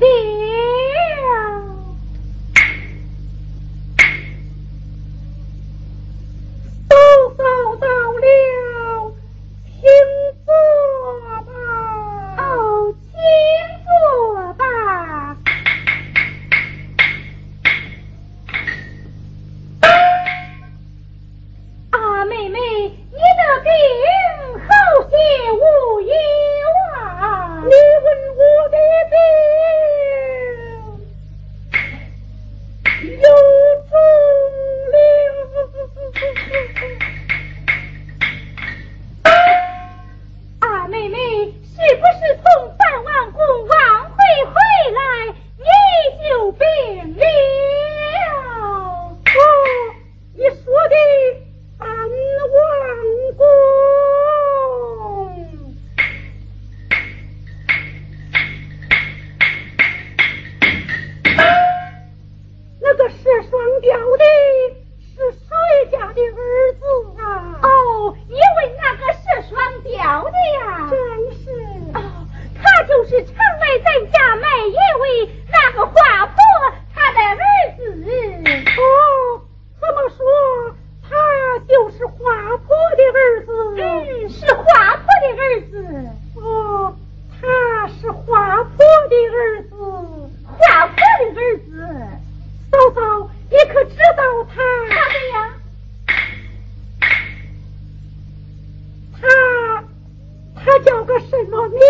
Sí. 叫个什么名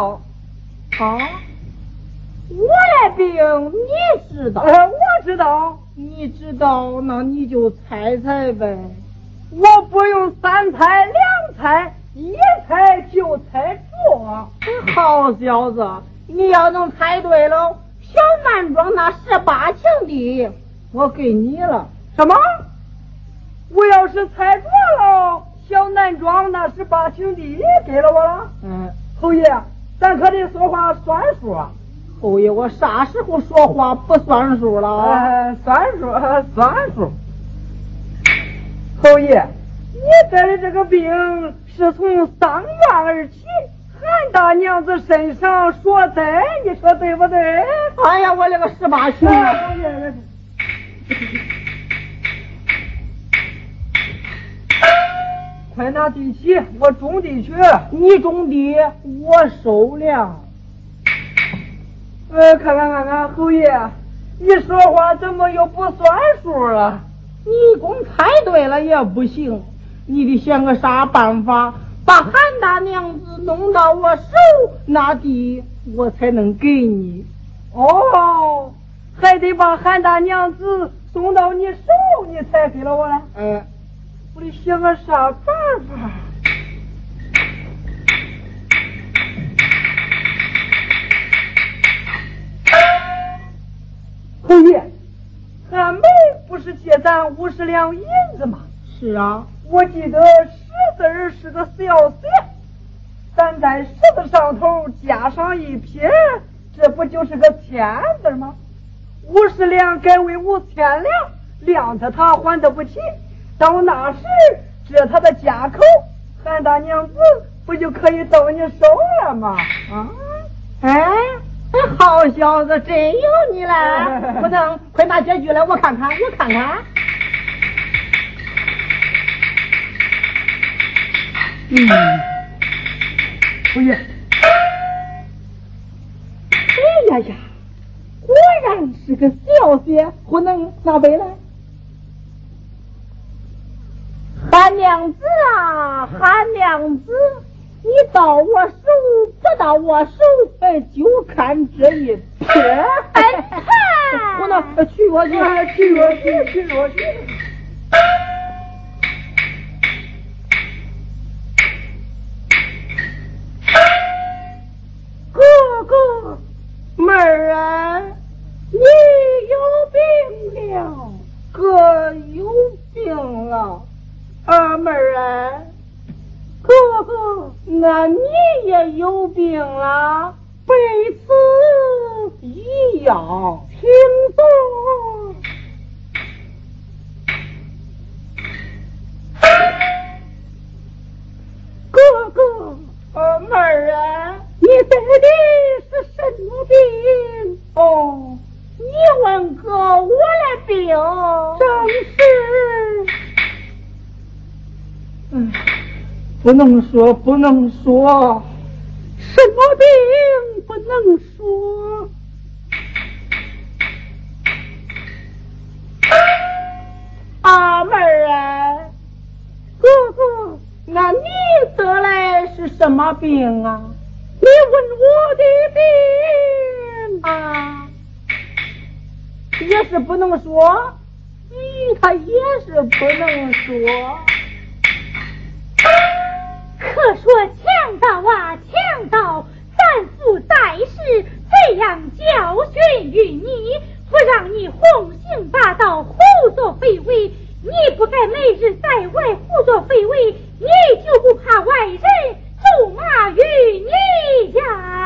道。啊，我的病你知道？我知道。你知道，那你就猜猜呗。我不用三猜两猜，一猜就猜中。好小子，你要能猜对了，小南庄那十八顷地我给你了。什么？我要是猜错了，小南庄那十八顷地给了我了？嗯，侯爷，咱可得说话算数啊。侯爷，我啥时候说话不算数了？算数，算数。侯爷，你得的这个病是从丧院而起，韩大娘子身上所在，你说对不对？哎呀，我那个十八情。快拿地起，我种地去。你种地，我收粮。呃，看看看看，侯爷，你说话怎么又不算数了？你光猜对了也不行，你得想个啥办法把韩大娘子弄到我手那地，我才能给你。哦，还得把韩大娘子送到你手，你才给了我嘞？嗯，我得想个啥办法？侯爷，韩梅不是借咱五十两银子吗？是啊，我记得十字是个小字，咱在十字上头加上一撇，这不就是个千字吗？五十两改为五千两，谅他他还得不起，到那时这他的家口，韩大娘子不就可以到你手了吗？啊，哎。好小子，真有你了！不能，快拿结局来，我看看，我看看。嗯，不爷，哎呀呀，果然是个小姐，不能拿杯来。韩娘子啊，韩娘子。你到我手，不到我手，哎，就看这一撇。我那去我去，去我去，去我去。哥哥，妹儿啊，你有病了，哥有病了，二妹儿啊。哥哥，那你也有病了，被子一样，听说。哥哥，二妹儿啊，你得的是什么病？哦，你问哥，我的病不能说，不能说，什么病不能说？阿妹儿啊，哥哥，那你得来是什么病啊？你问我的病啊，也是不能说，咦，他也是不能说。我说强盗啊，强盗，咱父在世这样教训于你，不让你横行霸道、胡作非为，你不该每日在外胡作非为，你就不怕外人咒骂于你呀？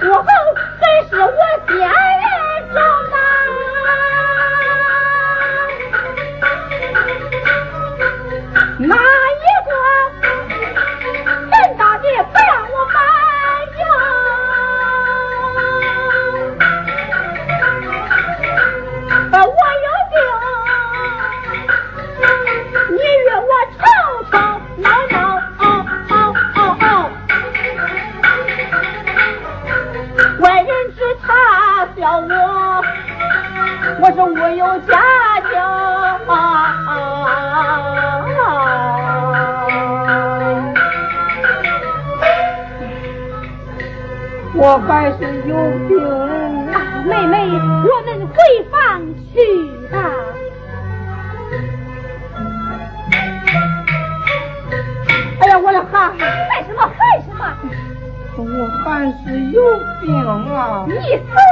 不好还是我先有病，妹妹，我们回房去吧。哎呀，我的汗！干什么？干什么？我还是有病啊！你死！